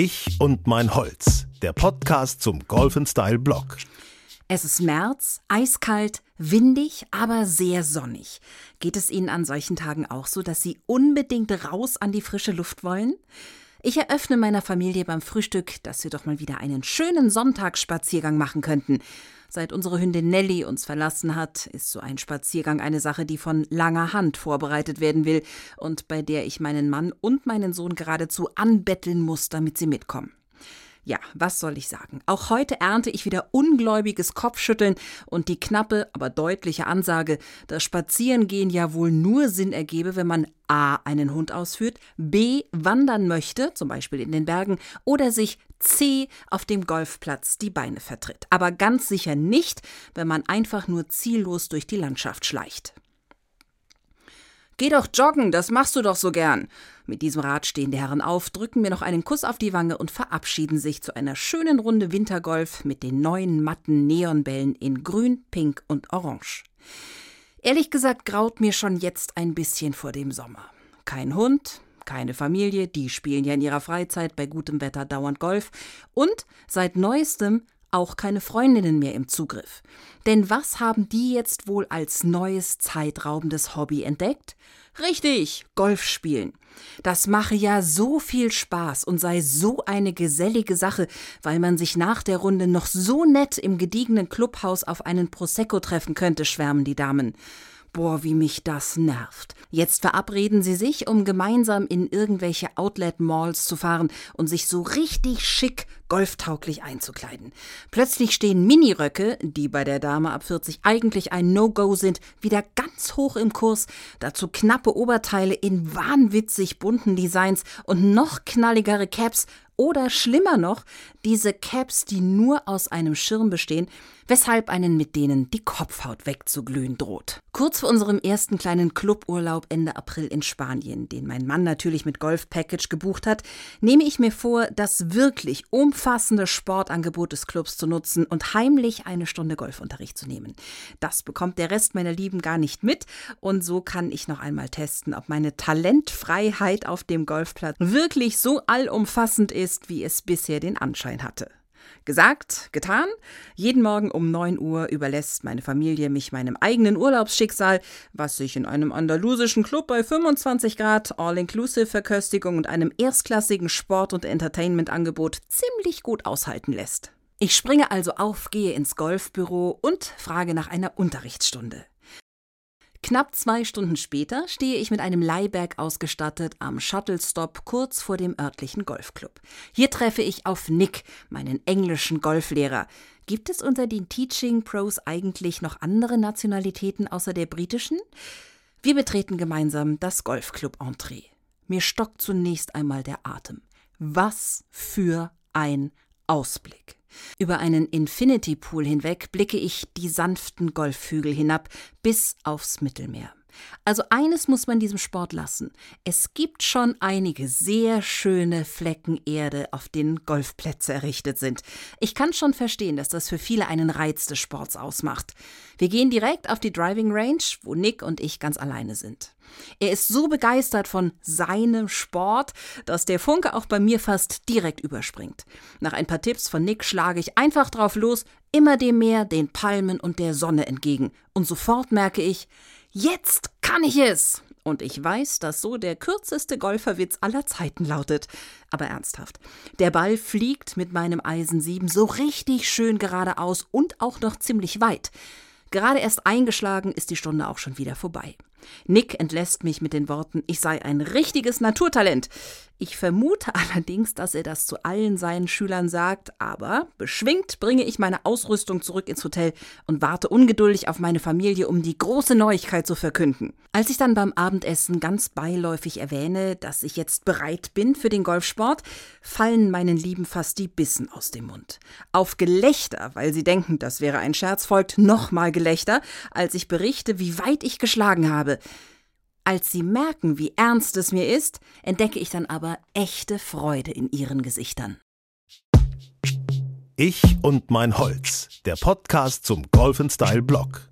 Ich und mein Holz, der Podcast zum Golf Style Blog. Es ist März, eiskalt, windig, aber sehr sonnig. Geht es Ihnen an solchen Tagen auch so, dass Sie unbedingt raus an die frische Luft wollen? Ich eröffne meiner Familie beim Frühstück, dass wir doch mal wieder einen schönen Sonntagsspaziergang machen könnten. Seit unsere Hündin Nelly uns verlassen hat, ist so ein Spaziergang eine Sache, die von langer Hand vorbereitet werden will und bei der ich meinen Mann und meinen Sohn geradezu anbetteln muss, damit sie mitkommen. Ja, was soll ich sagen? Auch heute ernte ich wieder ungläubiges Kopfschütteln und die knappe, aber deutliche Ansage, dass Spazierengehen ja wohl nur Sinn ergebe, wenn man A. einen Hund ausführt, B. wandern möchte, zum Beispiel in den Bergen, oder sich C. auf dem Golfplatz die Beine vertritt. Aber ganz sicher nicht, wenn man einfach nur ziellos durch die Landschaft schleicht. Geh doch joggen, das machst du doch so gern. Mit diesem Rat stehen die Herren auf, drücken mir noch einen Kuss auf die Wange und verabschieden sich zu einer schönen Runde Wintergolf mit den neuen matten Neonbällen in Grün, Pink und Orange. Ehrlich gesagt graut mir schon jetzt ein bisschen vor dem Sommer. Kein Hund, keine Familie, die spielen ja in ihrer Freizeit bei gutem Wetter dauernd Golf und seit neuestem auch keine Freundinnen mehr im Zugriff. Denn was haben die jetzt wohl als neues zeitraubendes Hobby entdeckt? Richtig, Golf spielen. Das mache ja so viel Spaß und sei so eine gesellige Sache, weil man sich nach der Runde noch so nett im gediegenen Clubhaus auf einen Prosecco treffen könnte, schwärmen die Damen. Boah, wie mich das nervt. Jetzt verabreden sie sich, um gemeinsam in irgendwelche Outlet-Malls zu fahren und sich so richtig schick golftauglich einzukleiden. Plötzlich stehen Miniröcke, die bei der Dame ab 40 eigentlich ein No-Go sind, wieder ganz hoch im Kurs. Dazu knappe Oberteile in wahnwitzig bunten Designs und noch knalligere Caps oder schlimmer noch, diese Caps, die nur aus einem Schirm bestehen, weshalb einen mit denen die Kopfhaut wegzuglühen droht. Kurz vor unserem ersten kleinen Cluburlaub Ende April in Spanien, den mein Mann natürlich mit Golf-Package gebucht hat, nehme ich mir vor, das wirklich umfassende Sportangebot des Clubs zu nutzen und heimlich eine Stunde Golfunterricht zu nehmen. Das bekommt der Rest meiner Lieben gar nicht mit und so kann ich noch einmal testen, ob meine Talentfreiheit auf dem Golfplatz wirklich so allumfassend ist, wie es bisher den Anschein hatte. Gesagt, getan. Jeden Morgen um 9 Uhr überlässt meine Familie mich meinem eigenen Urlaubsschicksal, was sich in einem andalusischen Club bei 25 Grad All-Inclusive-Verköstigung und einem erstklassigen Sport- und Entertainment-Angebot ziemlich gut aushalten lässt. Ich springe also auf, gehe ins Golfbüro und frage nach einer Unterrichtsstunde. Knapp zwei Stunden später stehe ich mit einem Leihberg ausgestattet am Shuttle-Stop kurz vor dem örtlichen Golfclub. Hier treffe ich auf Nick, meinen englischen Golflehrer. Gibt es unter den Teaching Pros eigentlich noch andere Nationalitäten außer der britischen? Wir betreten gemeinsam das Golfclub-Entree. Mir stockt zunächst einmal der Atem. Was für ein Ausblick. Über einen Infinity Pool hinweg blicke ich die sanften Golfhügel hinab bis aufs Mittelmeer. Also eines muss man diesem Sport lassen. Es gibt schon einige sehr schöne Flecken Erde, auf denen Golfplätze errichtet sind. Ich kann schon verstehen, dass das für viele einen Reiz des Sports ausmacht. Wir gehen direkt auf die Driving Range, wo Nick und ich ganz alleine sind. Er ist so begeistert von seinem Sport, dass der Funke auch bei mir fast direkt überspringt. Nach ein paar Tipps von Nick schlage ich einfach drauf los, immer dem Meer, den Palmen und der Sonne entgegen. Und sofort merke ich, Jetzt kann ich es! Und ich weiß, dass so der kürzeste Golferwitz aller Zeiten lautet. Aber ernsthaft. Der Ball fliegt mit meinem Eisen 7 so richtig schön geradeaus und auch noch ziemlich weit. Gerade erst eingeschlagen ist die Stunde auch schon wieder vorbei. Nick entlässt mich mit den Worten, ich sei ein richtiges Naturtalent. Ich vermute allerdings, dass er das zu allen seinen Schülern sagt, aber beschwingt bringe ich meine Ausrüstung zurück ins Hotel und warte ungeduldig auf meine Familie, um die große Neuigkeit zu verkünden. Als ich dann beim Abendessen ganz beiläufig erwähne, dass ich jetzt bereit bin für den Golfsport, fallen meinen Lieben fast die Bissen aus dem Mund. Auf Gelächter, weil sie denken, das wäre ein Scherz, folgt nochmal Gelächter, als ich berichte, wie weit ich geschlagen habe habe. Als sie merken, wie ernst es mir ist, entdecke ich dann aber echte Freude in ihren Gesichtern. Ich und mein Holz, der Podcast zum Golf Style Blog.